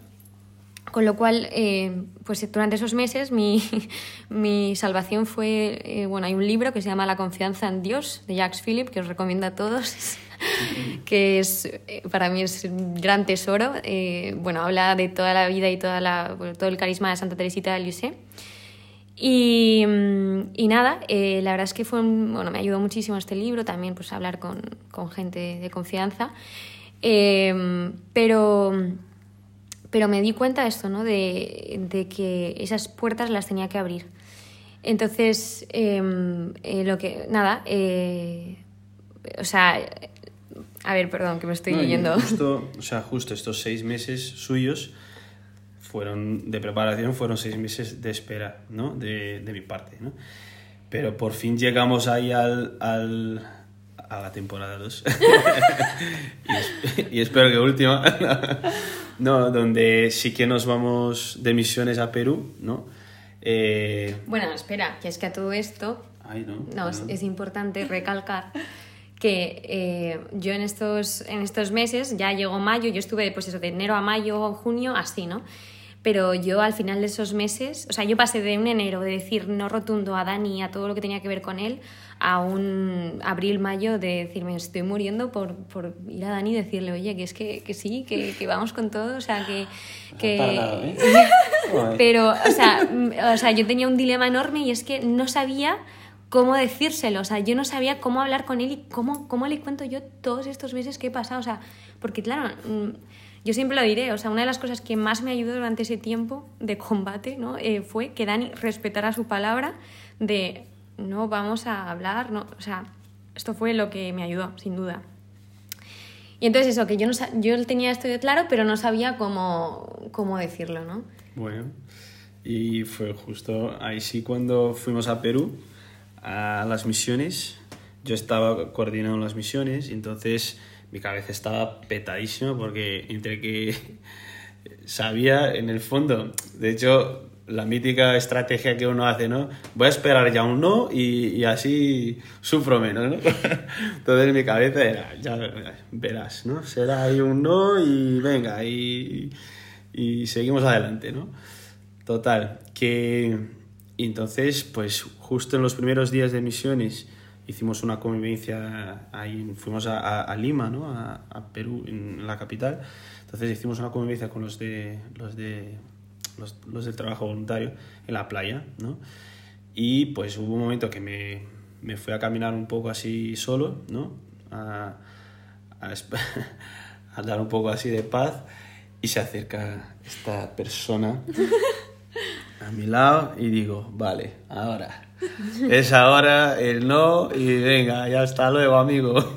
Con lo cual, eh, pues durante esos meses mi, mi salvación fue, eh, bueno, hay un libro que se llama La confianza en Dios, de Jacques Philippe, que os recomiendo a todos, que es, eh, para mí es un gran tesoro. Eh, bueno, habla de toda la vida y toda la, todo el carisma de Santa Teresita de Lisieux. Y, mm, y nada, eh, la verdad es que fue bueno, me ayudó muchísimo este libro, también pues hablar con, con gente de confianza. Eh, pero, pero me di cuenta de esto, ¿no? De, de que esas puertas las tenía que abrir. Entonces, eh, lo que, nada, o sea, a ver, perdón, que me estoy No, yendo. Justo, o sea, justo estos seis meses suyos fueron de preparación, fueron seis meses de espera, ¿no? De, de mi parte, ¿no? Pero por fin llegamos ahí al, al, a la temporada 2. y, es- y espero que última. no, donde sí que nos vamos de misiones a Perú, ¿no? Eh, Bueno, espera, que es que a todo esto ay, no. No, es, no. es importante recalcar que eh, yo en estos, en estos meses, ya llegó mayo, yo estuve pues eso, de enero a mayo, junio, así, ¿no? Pero yo al final de esos meses, o sea, yo pasé de un enero de decir no rotundo a Dani, a todo lo que tenía que ver con él, a un abril-mayo de decir me estoy muriendo por, por ir a Dani y decirle, oye, que es que, que sí, que, que vamos con todo, o sea, que... que... tardado, ¿eh? Pero, o sea, o sea, yo tenía un dilema enorme y es que no sabía cómo decírselo, o sea, yo no sabía cómo hablar con él y cómo, cómo le cuento yo todos estos meses que he pasado, o sea, porque claro, mm, yo siempre lo diré, o sea, una de las cosas que más me ayudó durante ese tiempo de combate, ¿no? Eh, fue que Dani respetara su palabra de no vamos a hablar, no, o sea, esto fue lo que me ayudó, sin duda. Y entonces eso, que yo, no, yo tenía esto de claro, pero no sabía cómo, cómo decirlo, ¿no? Bueno, y fue justo ahí sí cuando fuimos a Perú a las misiones. Yo estaba coordinando las misiones entonces mi cabeza estaba petadísima porque entre que sabía en el fondo, de hecho, la mítica estrategia que uno hace, ¿no? Voy a esperar ya un no y, y así sufro menos, ¿no? Entonces mi cabeza era, ya verás, ¿no? Será ahí un no y venga, y, y seguimos adelante, ¿no? Total, que entonces, pues justo en los primeros días de misiones hicimos una convivencia ahí, fuimos a, a- a Lima, ¿no? A, a Perú, en la capital. Entonces hicimos una convivencia con los de los de los, los del trabajo voluntario en la playa, ¿no? Y pues hubo un momento que me, me fui a caminar un poco así solo, ¿no? A, a, dar un poco así de paz y se acerca esta persona a mi lado y digo, vale, ahora. Es ahora el no y venga, ya hasta luego, amigo.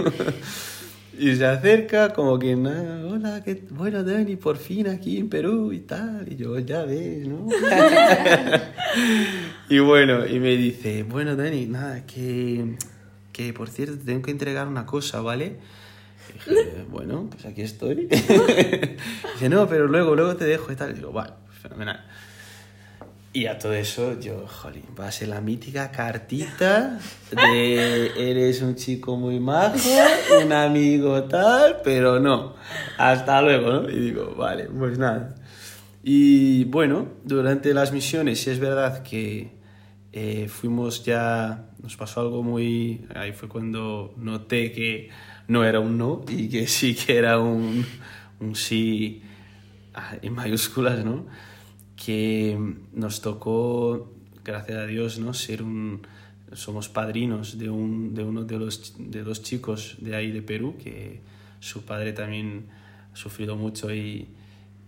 Y se acerca como que, "Ah, hola, qué bueno, Dani, por fin aquí en Perú y tal. Y yo, ya ves, ¿no? y bueno, y me dice, bueno, Dani, nada, que, que por cierto, te tengo que entregar una cosa, ¿vale? Y dije, bueno, pues aquí estoy. dice, no, pero luego, luego te dejo y tal. Y digo, vale, fenomenal. Y a todo eso, yo, jolín, va a ser la mítica cartita de eres un chico muy majo, un amigo tal, pero no, hasta luego, ¿no? Y digo, vale, pues nada. Y bueno, durante las misiones, sí es verdad que eh, fuimos ya, nos pasó algo muy, ahí fue cuando noté que no era un no y que sí que era un, un sí ah, en mayúsculas, ¿no? Que nos tocó, gracias a Dios, ¿no? ser un, somos padrinos de, un, de uno de los de dos chicos de ahí de Perú, que su padre también ha sufrido mucho y,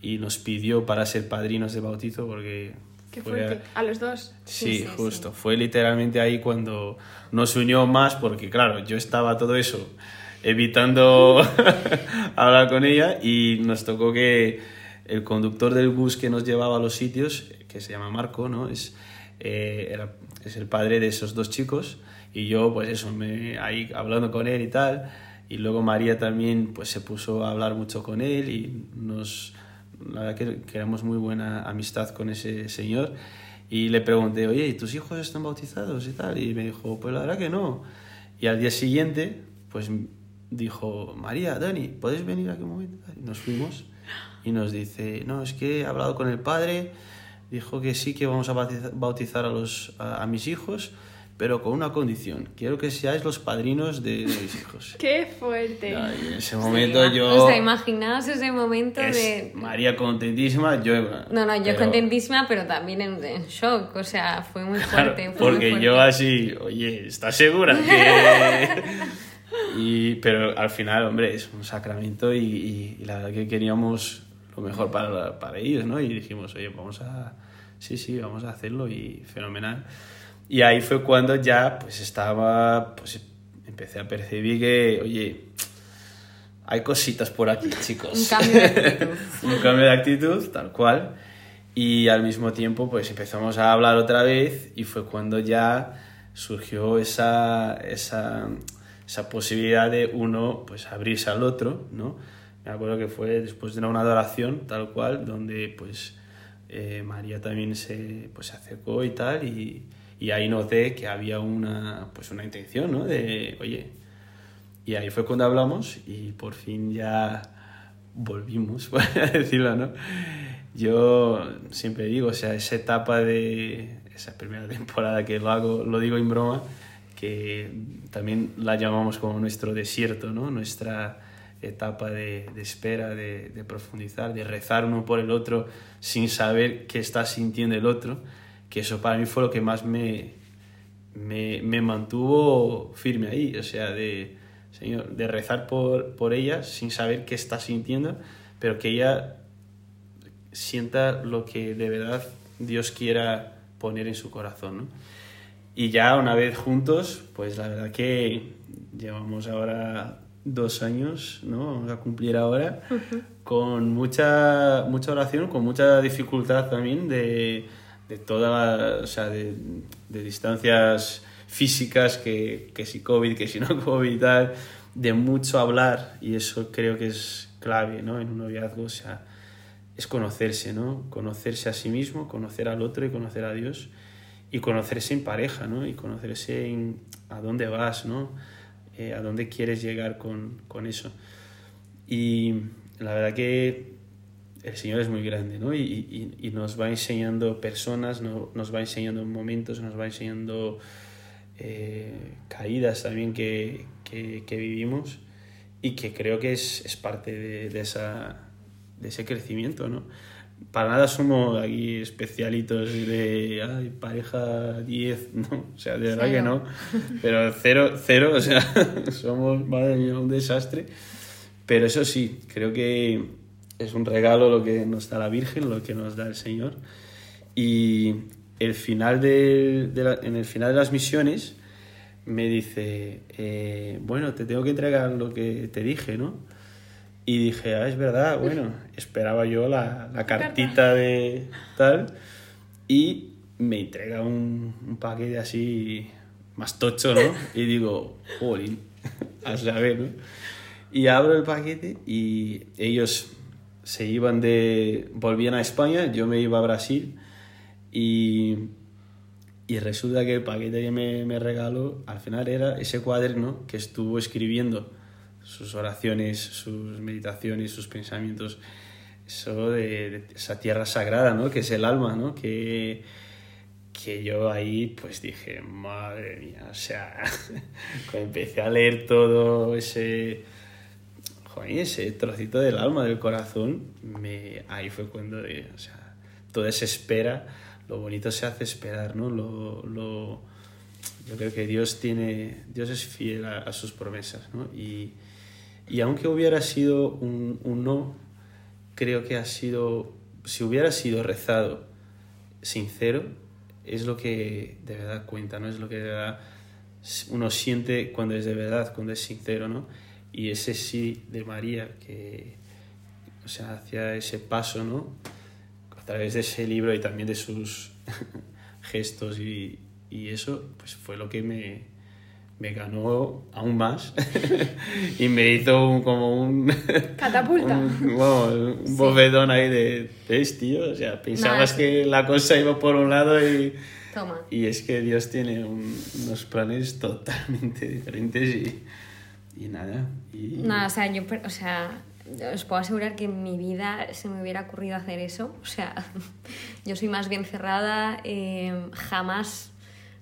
y nos pidió para ser padrinos de bautizo porque... Qué fue- fuerte. A los dos. Sí, Sí, sí, justo. Fue literalmente ahí cuando nos unió más, porque claro, yo estaba todo eso evitando hablar con ella y nos tocó que el conductor del bus que nos llevaba a los sitios, que se llama Marco, ¿no? Es, eh, era, es el padre de esos dos chicos y yo pues eso, me, ahí hablando con él y tal. Y luego María también pues se puso a hablar mucho con él y nos, la verdad que creamos muy buena amistad con ese señor. Y le pregunté, oye, ¿y tus hijos están bautizados y tal? Y me dijo, pues la verdad que no. Y al día siguiente, pues dijo, María, Dani, ¿puedes venir aquí un momento? Y nos fuimos y nos dice, no, es que he hablado con el padre, dijo que sí que vamos a bautiza- bautizar a, los, a, a mis hijos, pero con una condición, quiero que seáis los padrinos de, de mis hijos. Qué fuerte. Y en ese momento Sí, yo... O sea, imaginaos ese momento es de... María contentísima, yo... No, no, yo pero- contentísima, pero también en, en shock. O sea, fue muy Claro, fuerte. fue muy porque fuerte. yo así, oye, ¿estás segura que...? y, pero al final, hombre, es un sacramento y, y- y la verdad que queríamos lo mejor para, para ellos, ¿no? Y dijimos, oye, vamos a... Sí, sí, vamos a hacerlo y fenomenal. Y ahí fue cuando ya, pues estaba, pues empecé a percibir que, oye, hay cositas por aquí, chicos. Un cambio de actitud. un cambio de actitud, tal cual. Y al mismo tiempo, pues empezamos a hablar otra vez y fue cuando ya surgió esa, esa, esa posibilidad de uno, pues abrirse al otro, ¿no? Me acuerdo que fue después de una adoración, tal cual, donde pues eh, María también se, pues, se acercó y tal, y, y ahí noté que había una, pues una intención, ¿no? De, oye, y ahí fue cuando hablamos y por fin ya volvimos, por decirlo, ¿no? Yo siempre digo, o sea, esa etapa de esa primera temporada que lo hago, lo digo en broma, que también la llamamos como nuestro desierto, ¿no? Nuestra etapa de, espera, de, de profundizar, de rezar uno por el otro sin saber qué está sintiendo el otro, que eso para mí fue lo que más me, me, me mantuvo firme ahí, o sea, de, señor, de rezar por, por ella sin saber qué está sintiendo, pero que ella sienta lo que de verdad Dios quiera poner en su corazón, ¿no? Y ya una vez juntos, pues la verdad que llevamos ahora dos años, ¿no? Vamos a cumplir ahora, con mucha, mucha oración, con mucha dificultad también de, de toda, o sea, de, de distancias físicas, que, que si COVID, que si no COVID y tal, de mucho hablar, y eso creo que es clave, ¿no? En un noviazgo, o sea, es conocerse, ¿no? Conocerse a sí mismo, conocer al otro y conocer a Dios y conocerse en pareja, ¿no? Y conocerse en a dónde vas, ¿no? Eh, a dónde quieres llegar con, con eso. Y la verdad que el Señor es muy grande, ¿no? Y, y- nos va enseñando personas, no- nos va enseñando momentos, nos va enseñando eh, caídas también que, que, que, vivimos y que creo que es, es parte de, de, esa, de ese crecimiento, ¿no? Para nada somos aquí especialitos de ay, pareja 10, no, o sea, de verdad cero. que no, pero cero, cero, o sea, somos, madre mía, un desastre. Pero eso sí, creo que es un regalo lo que nos da la Virgen, lo que nos da el Señor. Y el final de, de la, en el final de las misiones me dice, eh, bueno, te tengo que entregar lo que te dije, ¿no? Y dije, ah, es verdad, bueno, esperaba yo la, la cartita de tal. Y me entrega un, un, paquete así más tocho, ¿no? Y digo, jolín, a saber, ¿no? Y abro el paquete y ellos se iban de... volvían a España, yo me iba a Brasil y, y resulta que el paquete que me, me regaló al final era ese cuaderno que estuvo escribiendo sus oraciones, sus meditaciones, sus pensamientos, eso de, esa tierra sagrada, ¿no? Que es el alma, ¿no? Que, que yo ahí pues dije, madre mía, o sea, empecé a leer todo ese, joder, ese trocito del alma, del corazón, me, ahí fue cuando, o sea, toda esa espera, lo bonito se hace esperar, ¿no? Lo, lo, yo creo que Dios tiene, Dios es fiel a, a sus promesas, ¿no? Y, y aunque hubiera sido un, un, no, creo que ha sido, si hubiera sido rezado sincero, es lo que de verdad cuenta, ¿no? Es lo que de verdad uno siente cuando es de verdad, cuando es sincero, ¿no? Y ese sí de María, que, o sea, hacia ese paso, ¿no? A través de ese libro y también de sus gestos y, y eso, pues fue lo que me, me ganó aún más y me hizo un, como un... Catapulta. Un, bueno, un sí. bofetón ahí de, ¿ves, tío? O sea, pensabas Nada. que la cosa iba por un lado y... Toma. Y es que Dios tiene un, unos planes totalmente diferentes y, y nada. Y... Nada, o sea, yo, o sea, os puedo asegurar que en mi vida se me hubiera ocurrido hacer eso. O sea, yo soy más bien cerrada, eh, jamás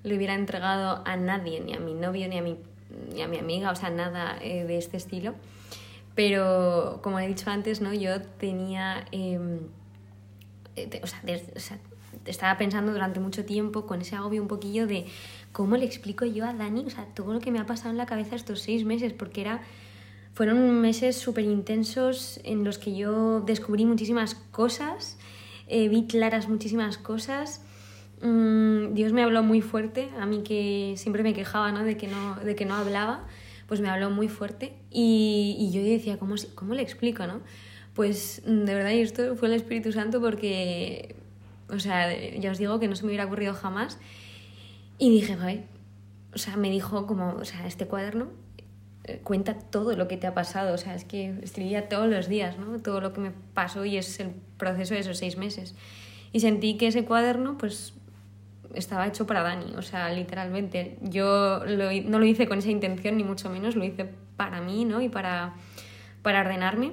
le hubiera entregado a nadie, ni a mi novio, ni a mi, ni a mi amiga, o sea, nada eh, de este estilo. Pero, como he dicho antes, ¿no? yo tenía... Eh, o, sea, de, o sea, estaba pensando durante mucho tiempo con ese agobio un poquillo de cómo le explico yo a Dani, o sea, todo lo que me ha pasado en la cabeza estos seis meses, porque era, fueron meses súper intensos en los que yo descubrí muchísimas cosas, eh, vi claras muchísimas cosas mmm, Dios me habló muy fuerte, a mí que siempre me quejaba ¿no? De, que no, de que no hablaba, pues me habló muy fuerte y, y yo decía, ¿cómo, ¿cómo le explico? ¿no? Pues de verdad esto fue el Espíritu Santo porque, o sea, ya os digo que no se me hubiera ocurrido jamás y dije, vale, o sea, me dijo como, o sea, este cuaderno eh, cuenta todo lo que te ha pasado, o sea, es que escribía todos los días, ¿no? Todo lo que me pasó y es el proceso de esos seis meses. Y sentí que ese cuaderno, pues, estaba hecho para Dani, o sea, literalmente. Yo lo, no lo hice con esa intención, ni mucho menos, lo hice para mí, ¿no? Y para, para ordenarme.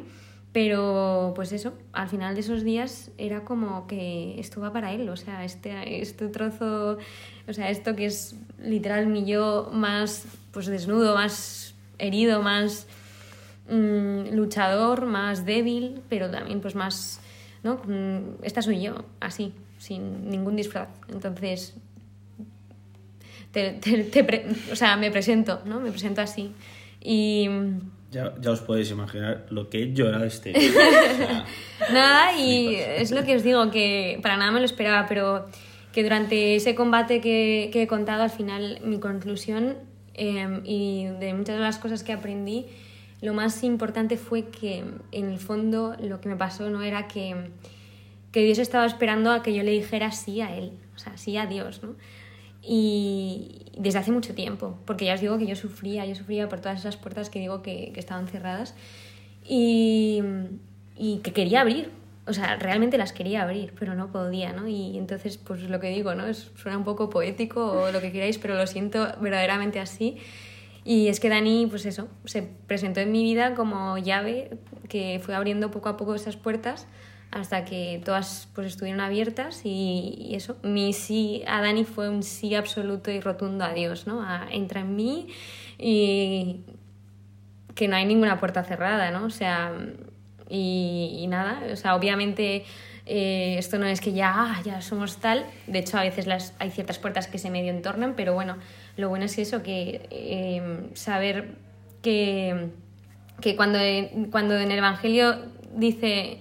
Pero, pues eso, al final de esos días era como que esto va para él, o sea, este, este trozo, o sea, esto que es literal mi yo más, pues desnudo, más herido, más mmm, luchador, más débil, pero también pues más, ¿no? Esta soy yo, así, sin ningún disfraz. Entonces, te, te, te pre, o sea, me presento, ¿no? Me presento así. Y... Ya, ya os podéis imaginar lo que he llorado este. nada, y es lo que os digo, que para nada me lo esperaba, pero que durante ese combate que, que he contado, al final mi conclusión eh, y de muchas de las cosas que aprendí, lo más importante fue que en el fondo lo que me pasó no era que que Dios estaba esperando a que yo le dijera sí a Él, o sea, sí a Dios, ¿no? Y desde hace mucho tiempo, porque ya os digo que yo sufría, yo sufría por todas esas puertas que digo que, que estaban cerradas y, y, que quería abrir, o sea, realmente las quería abrir, pero no podía, ¿no? Y entonces, pues lo que digo, ¿no? Es, suena un poco poético o lo que queráis, pero lo siento verdaderamente así. Y es que Dani, pues eso, se presentó en mi vida como llave que fue abriendo poco a poco esas puertas hasta que todas pues estuvieron abiertas y, eso, mi sí a Dani fue un sí absoluto y rotundo a Dios, ¿no? A, entra en mí y que no hay ninguna puerta cerrada, ¿no? O sea, y, y nada, o sea, obviamente eh, esto no es que ya, ah, ya somos tal, de hecho a veces las, hay ciertas puertas que se medio entornan, pero bueno, lo bueno es eso, que eh, saber que, que cuando, cuando en el Evangelio dice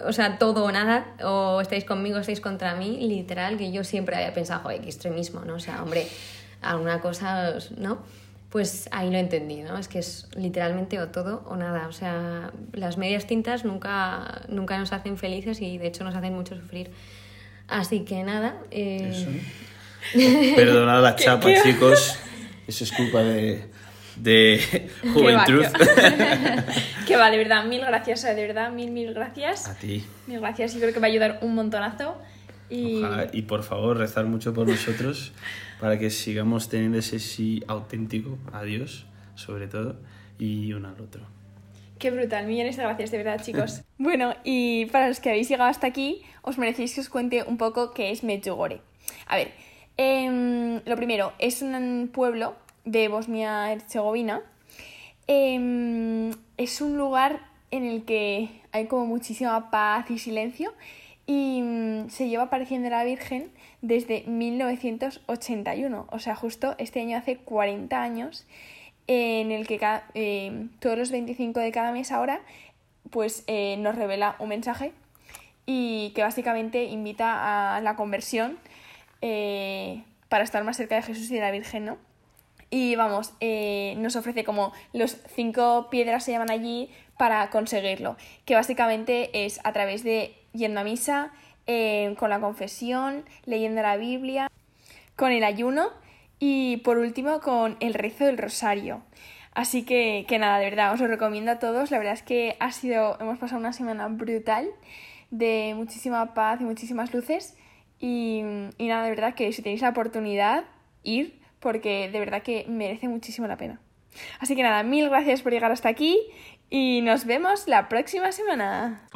o sea, todo o nada, o estáis conmigo, o estáis contra mí, literal, que yo siempre había pensado, joder, qué extremismo, ¿no? O sea, hombre, alguna cosa, ¿no? Pues ahí lo entendí, ¿no? Es que es literalmente o todo o nada. O sea, las medias tintas nunca, nunca nos hacen felices y de hecho nos hacen mucho sufrir. Así que nada. Eh... Perdonad la chapa, chicos. Eso es culpa de, de juventud. Que va, de verdad, mil gracias, de verdad, mil, mil gracias. A ti. Mil gracias, y creo que va a ayudar un montonazo. Y, Ojalá. y por favor, rezar mucho por nosotros para que sigamos teniendo ese sí auténtico a Dios, sobre todo, y uno al otro. Qué brutal, millones de gracias, de verdad, chicos. bueno, y para los que habéis llegado hasta aquí, os merecéis que os cuente un poco qué es Medjugorje. A ver, em, lo primero, es un pueblo de Bosnia-Herzegovina. Em, es un lugar en el que hay como muchísima paz y silencio y mm, se lleva apareciendo la Virgen desde 1981, o sea, justo este año hace 40 años, en el que cada, eh, todos los 25 de cada mes ahora pues eh, nos revela un mensaje y que básicamente invita a la conversión eh, para estar más cerca de Jesús y de la Virgen, ¿no? Y vamos, eh, nos ofrece como los cinco piedras se llaman allí para conseguirlo, que básicamente es a través de yendo a misa, eh, con la confesión, leyendo la Biblia, con el ayuno y por último con el rezo del rosario. Así que, que nada, de verdad, os lo recomiendo a todos. La verdad es que ha sido, hemos pasado una semana brutal de muchísima paz y muchísimas luces. Y, y nada, de verdad que si tenéis la oportunidad, ir porque de verdad que merece muchísimo la pena. Así que nada, mil gracias por llegar hasta aquí y nos vemos la próxima semana.